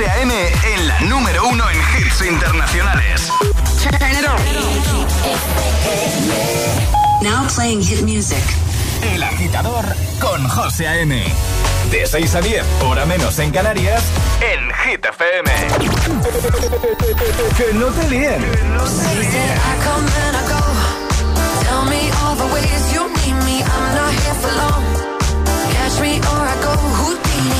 José A.M. en la número uno en hits internacionales. Now playing hit music. El agitador con José A.M. De 6 a 10, hora menos en Canarias, en Hit FM. que no te líen. Tell me all the ways you need me. I'm not here for long. Catch me or I go Houdini.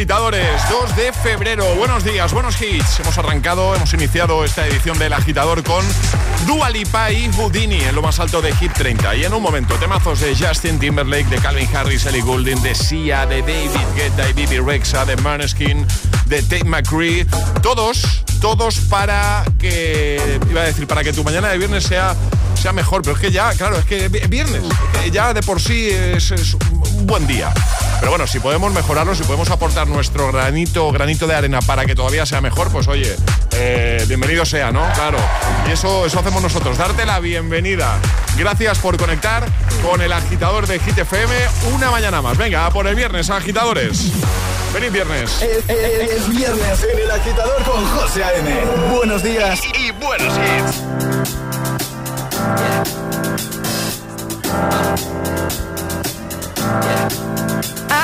agitadores, 2 de febrero. Buenos días, buenos hits. Hemos arrancado, hemos iniciado esta edición del agitador con Dua Lipa y Houdini en lo más alto de Hit 30. Y en un momento, temazos de Justin Timberlake, de Calvin Harris, Ellie Goulding, de Sia, de David Guetta y Bibi Rexa, de Maneskin, de Tate McCree. Todos, todos para que, iba a decir, para que tu mañana de viernes sea sea mejor, pero es que ya, claro, es que es viernes, es que ya de por sí es, es un buen día. Pero bueno, si podemos mejorarlo, si podemos aportar nuestro granito, granito de arena para que todavía sea mejor, pues oye, eh, bienvenido sea, ¿no? Claro. Y eso, eso hacemos nosotros, darte la bienvenida. Gracias por conectar con el agitador de Hit FM una mañana más. Venga, a por el viernes, agitadores. Feliz viernes. Es, es- es viernes en el agitador con José A.M. Buenos días y buenos hits.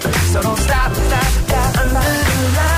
so don't stop, stop, stop. Under the lights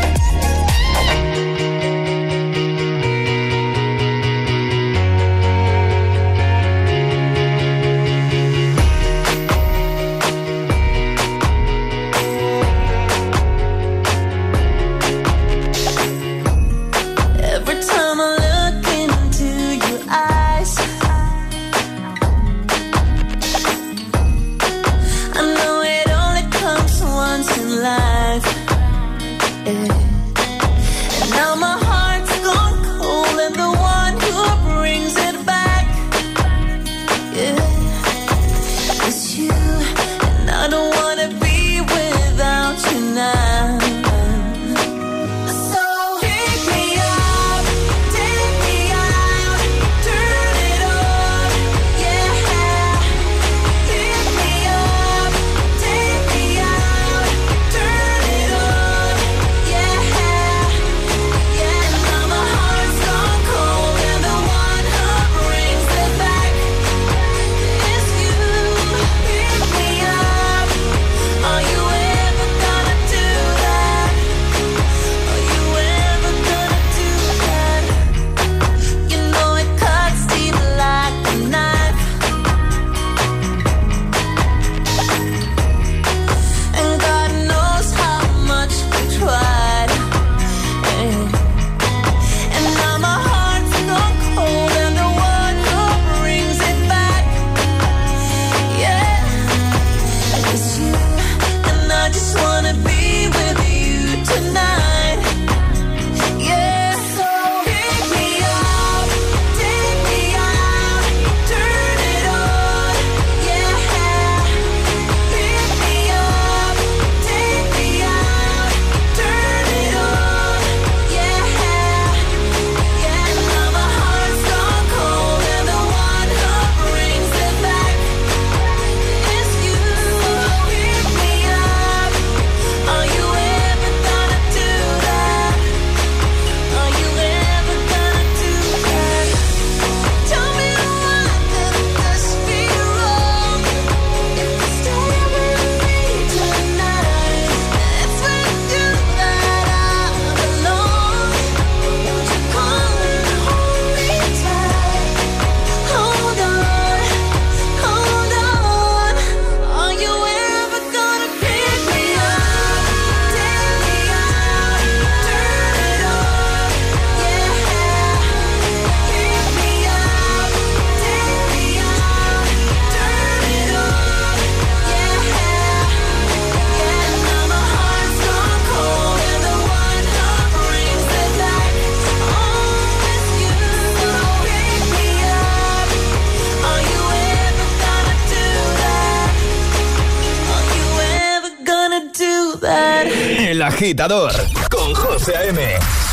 Agitador con José A.M.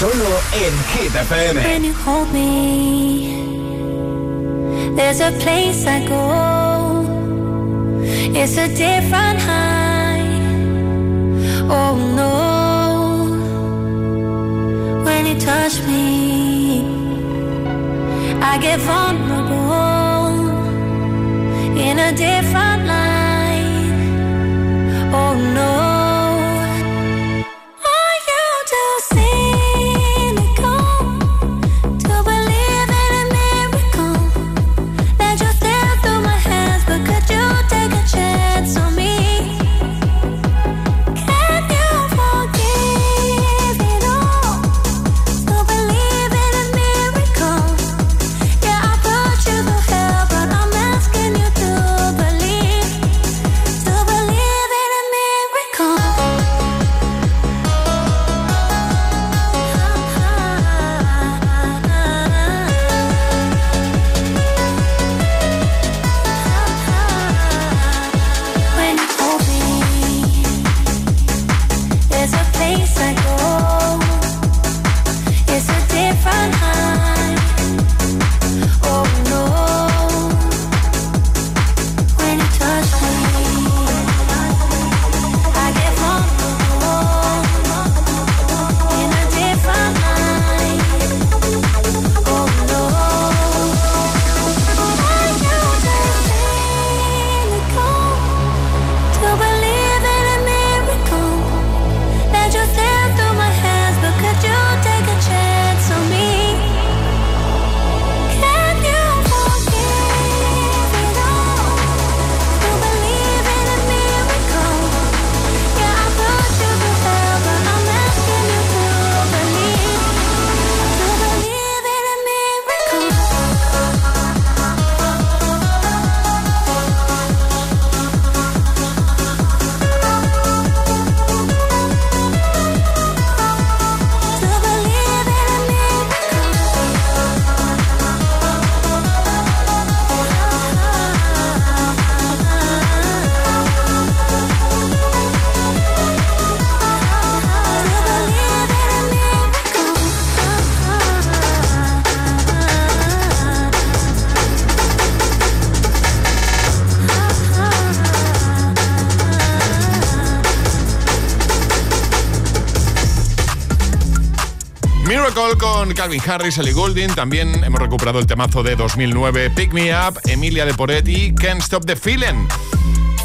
Solo en Hit FM. You hold me, there's a place I go. It's a different high. Oh no. When you touch me, I get vulnerable in a different light. Calvin Harris, Ellie Goulding. También hemos recuperado el temazo de 2009, Pick Me Up, Emilia de Poretti, Can't Stop the Feeling.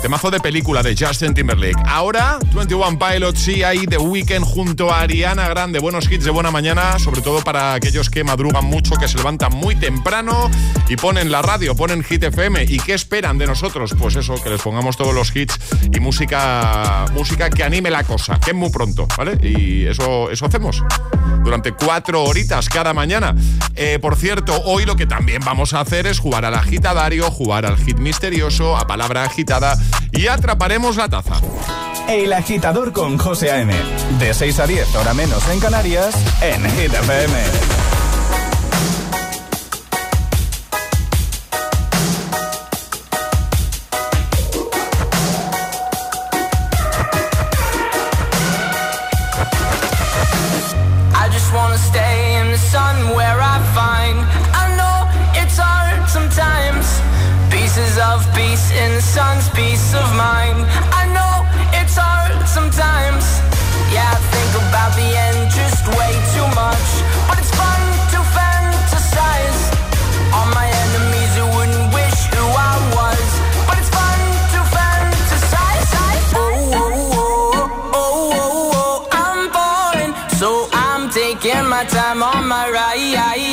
Temazo de película de Justin Timberlake. Ahora, 21 Pilots, sí, ahí The Weeknd junto a Ariana Grande. Buenos hits de buena mañana, sobre todo para aquellos que madrugan mucho, que se levantan muy temprano y ponen la radio, ponen Hit FM. ¿Y qué esperan de nosotros? Pues eso, que les pongamos todos los hits y música, música que anime la cosa, que es muy pronto, ¿vale? Y eso, eso hacemos durante cuatro horitas cada mañana. Eh, por cierto, hoy lo que también vamos a hacer es jugar al agitadario, jugar al hit misterioso, a palabra agitada y atraparemos la taza. El agitador con José A.M. De 6 a 10, hora menos en Canarias, en Hit FM. In the sun's peace of mind. I know it's hard sometimes. Yeah, I think about the end just way too much. But it's fun to fantasize. On my enemies who wouldn't wish who I was. But it's fun to fantasize. Oh, oh, oh, oh, oh, oh, I'm falling So I'm taking my time on my ride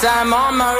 time on my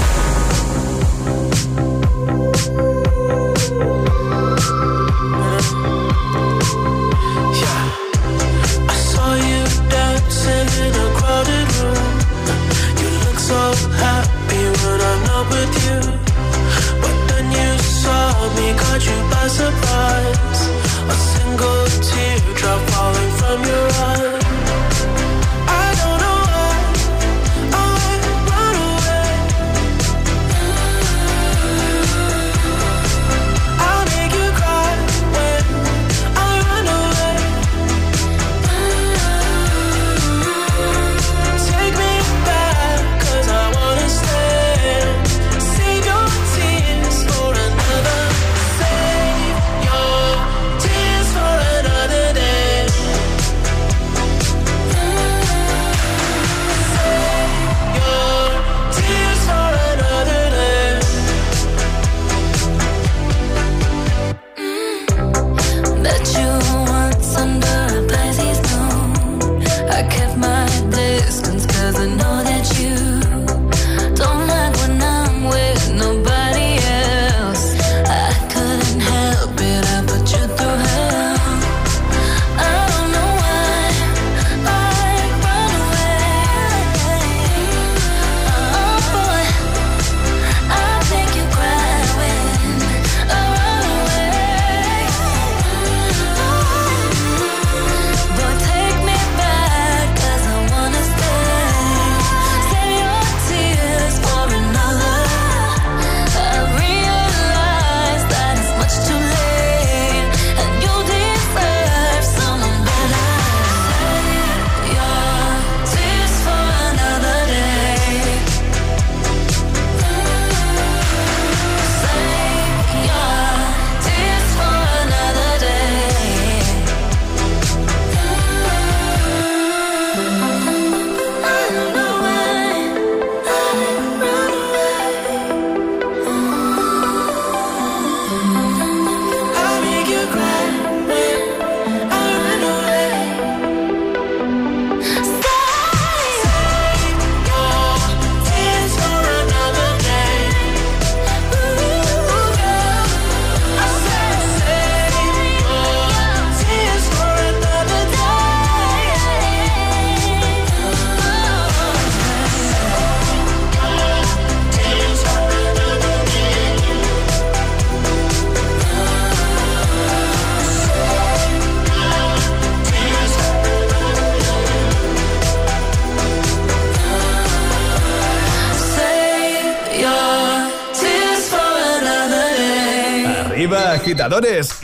Buenos días.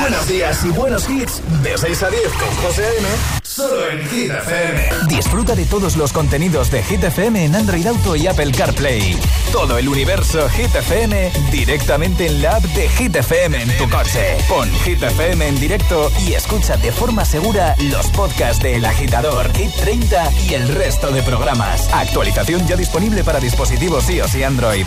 Buenos días y buenos hits. De 6 a 10 con José A.M. Solo en Hit FM. Disfruta de todos los contenidos de Hit FM en Android Auto y Apple CarPlay. Todo el universo Hit FM directamente en la app de Hit FM en tu coche. Pon Hit FM en directo y escucha de forma segura los podcasts de El Agitador, Hit 30 y el resto de programas. Actualización ya disponible para dispositivos iOS y Android.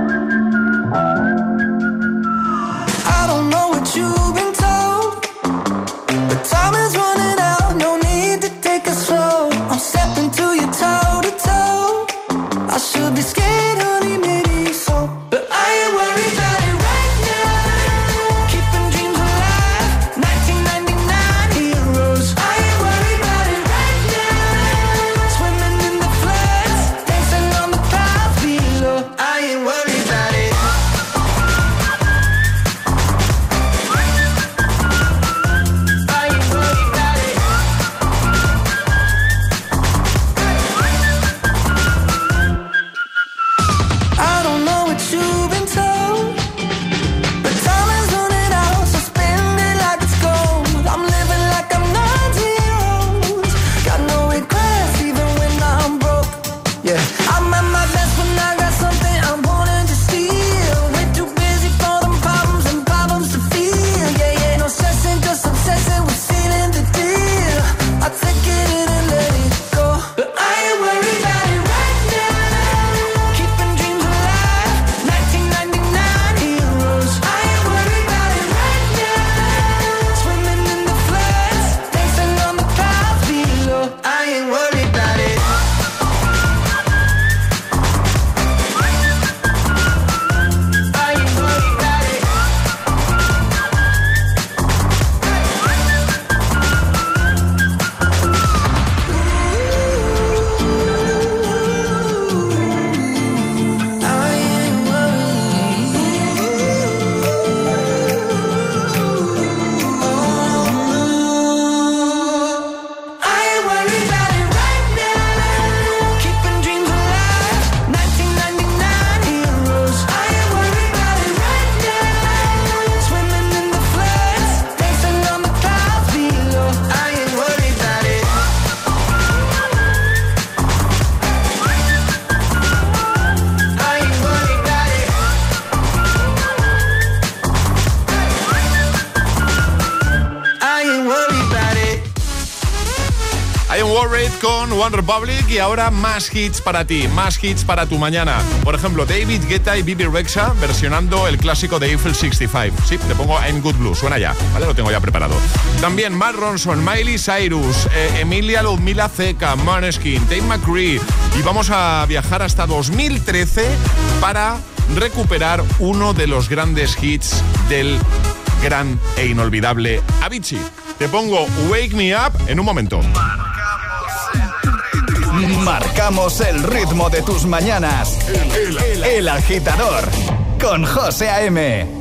Republic y ahora más hits para ti, más hits para tu mañana. Por ejemplo, David Guetta y Bibi Rexa versionando el clásico de Eiffel 65. Sí, te pongo I'm Good Blue, suena ya, ¿vale? Lo tengo ya preparado. También Mark Ronson, Miley Cyrus, eh, Emilia Ludmila Zeca, Maneskin, Dave McCree. Y vamos a viajar hasta 2013 para recuperar uno de los grandes hits del gran e inolvidable Avicii. Te pongo Wake Me Up en un momento. Marcamos el ritmo de tus mañanas. El, el, agitador con José A.M.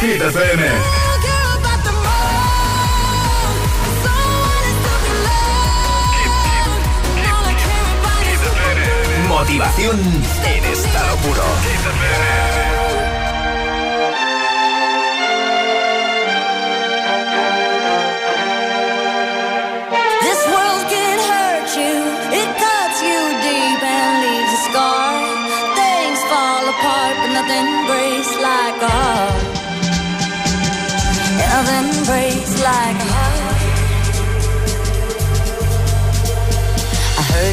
Hit FM. Motivación en estado puro.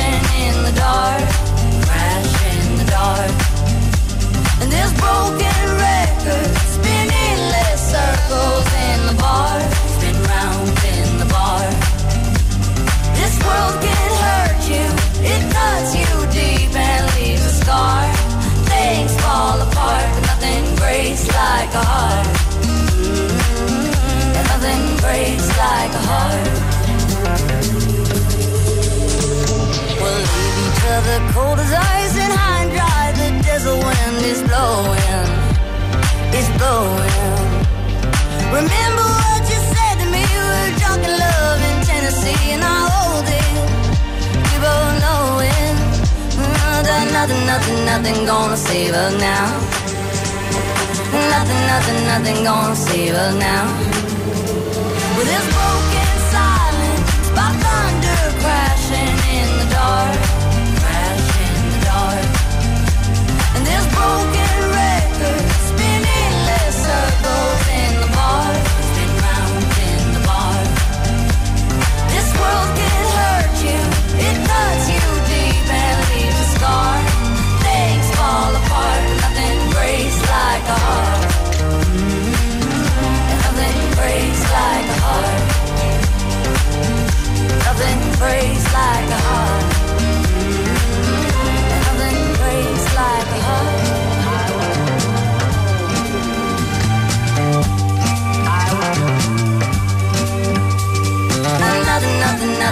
crashing in the dark, crashing in the dark. And this broken record spinning less circles in the cold as ice and high and dry. The desert wind is blowing, it's blowing. Remember what you said to me? We were drunk in love in Tennessee, and I hold it. We both know it. That nothing, nothing, nothing gonna save us now. Nothing, nothing, nothing gonna save us now. With this broken silence, by thunder crashing in the dark, breaks like a heart.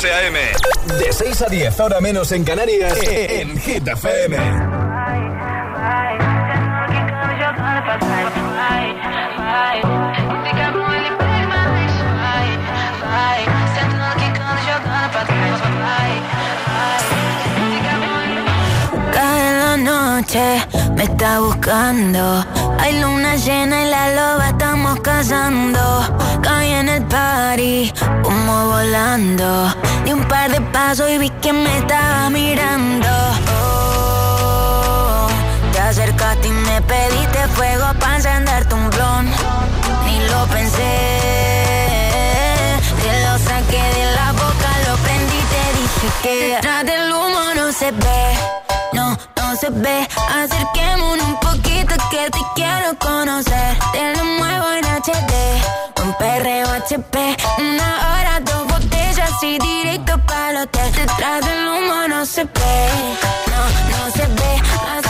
José A.M. De 6 a 10, ahora menos en Canarias, en Hit FM. Cae la noche, me está buscando. Hay luna llena y la loba estamos cazando. Caí en el party, humo volando. Di un par de pasos y vi que me estaba mirando. Te acercaste y me pediste fuego para encenderte un blon. Ni lo pensé. Te lo saqué de la boca, lo prendí y te dije que detrás del humo no se ve. No, no se ve. Acerquémonos un poquito que te quiero conocer. Te lo muevo en HD. Un perreo HP. Una hora, dos y directo para el hotel. Detrás del humo no se ve. No, no se ve.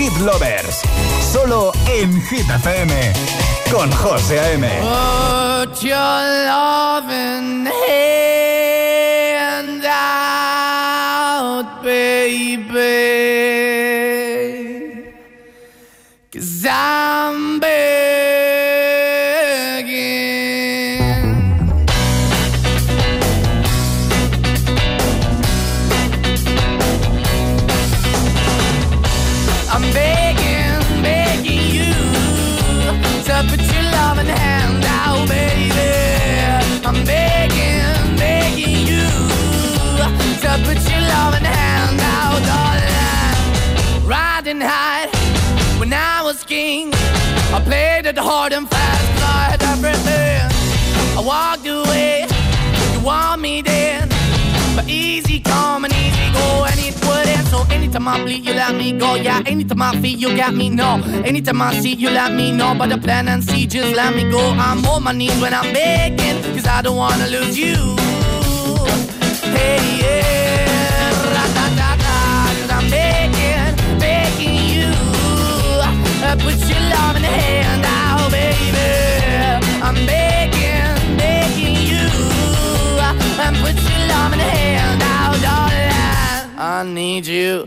Hit lovers. Solo en Hit FM. Con José A.M. Put your loving hand out, baby. I bleed, you let me go. Yeah, anytime I feel, you got me. No, anytime I see, you let me know. But the plan and see, just let me go. I'm on my knees when I'm begging, cause I don't wanna lose you. Hey, yeah, ra-da-da-da, cause I'm begging, begging you. Uh, put your love in the hand out, baby. I'm begging, begging you. Uh, and put your love in the hand out, darling. I need you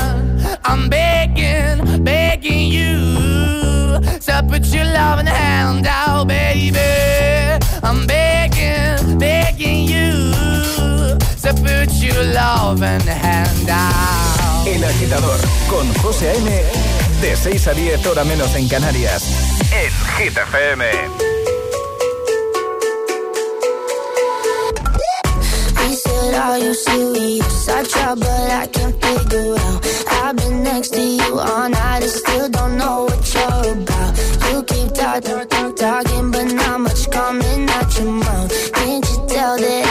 I'm begging, begging you to put your loving hand out, baby. I'm begging, begging you to put your loving hand out. El agitador con José A.M. De 6 a 10 hora menos en Canarias. En Hit FM. Are you serious? I try, but I can't figure out. I've been next to you all night and still don't know what you're about. You keep talking, talk, talking, but not much coming out your mouth. Can't you tell that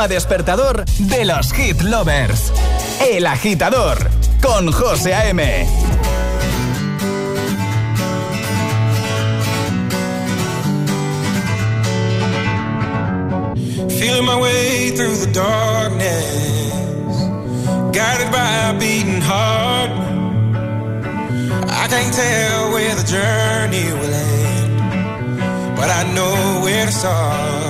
programa despertador de los hit lovers. El agitador con José A.M. Feeling my way through the darkness, guided by a beating heart. I can't tell where the journey will end, but I know where to start.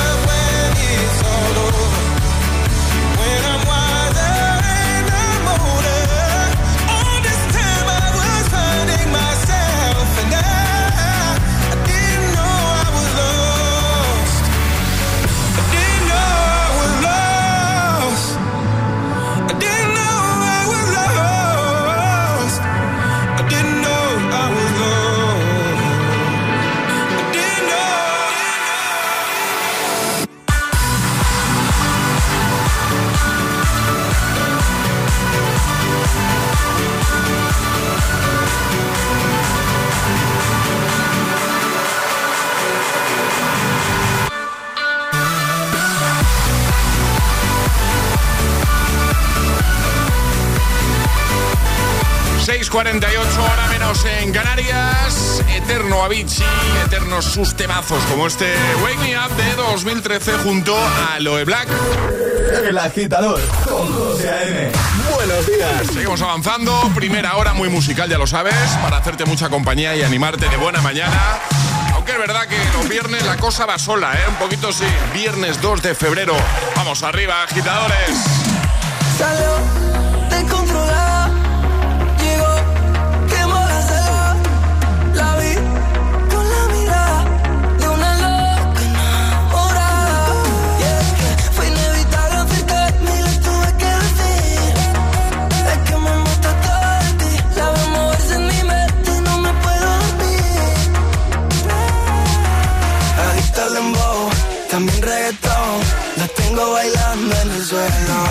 ...6.48 hora menos en Canarias... ...eterno Avicii, eternos sus temazos... ...como este Wake Me Up de 2013... ...junto a Loe Black... El agitador con José A.M. Buenos días. Seguimos avanzando, primera hora muy musical, ya lo sabes, para hacerte mucha compañía y animarte de buena mañana. Aunque es verdad que los viernes la cosa va sola, ¿eh? Un poquito sí. Viernes 2 de febrero. Vamos arriba, agitadores. Salió en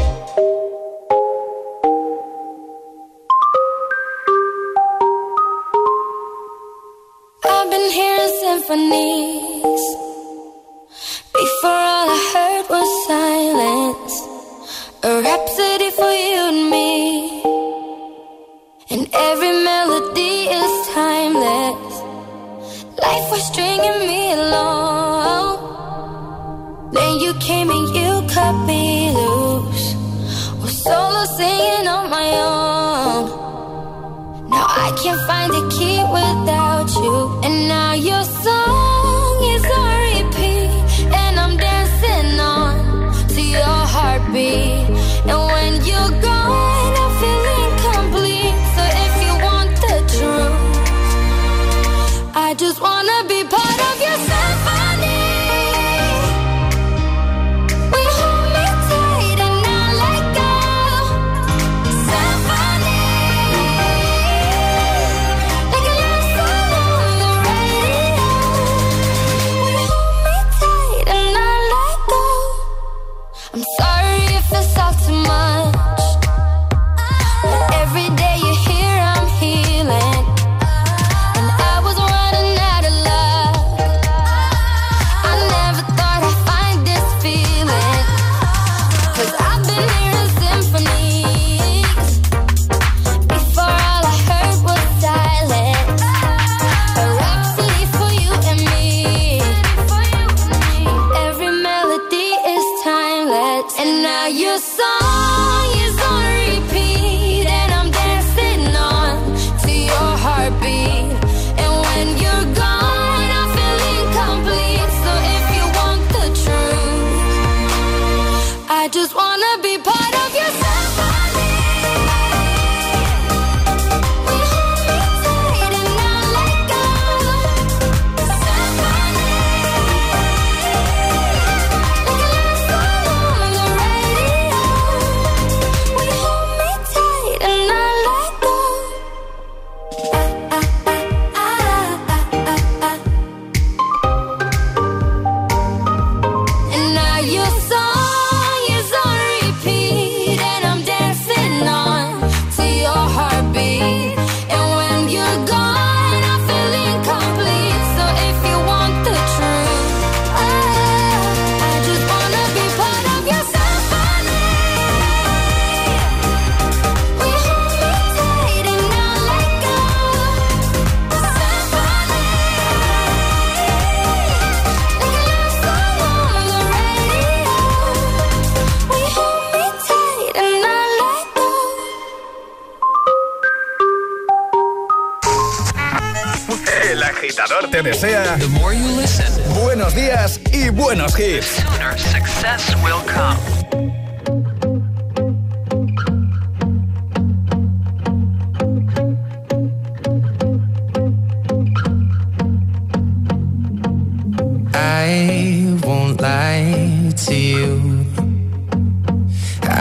stringing me along. Then you came and you cut me loose. Was solo singing on my own. Now I can't find a key without you, and now you're so.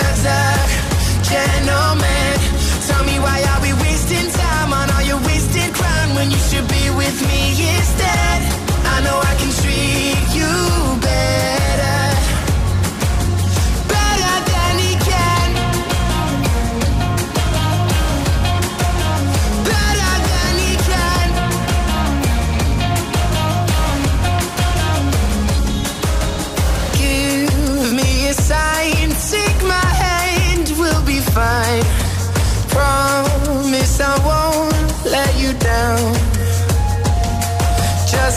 a gentleman. Tell me why are we wasting time on all your wasted crown when you should be with me instead? I know I can treat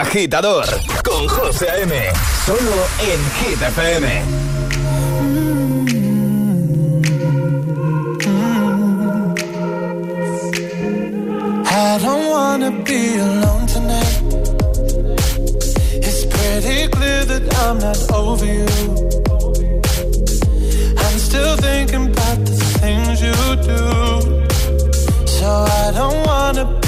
agitador con José A.M. Solo en Hit FM. I don't wanna be alone tonight. It's pretty clear that I'm not over you. I'm still thinking about the things you do. So I don't wanna be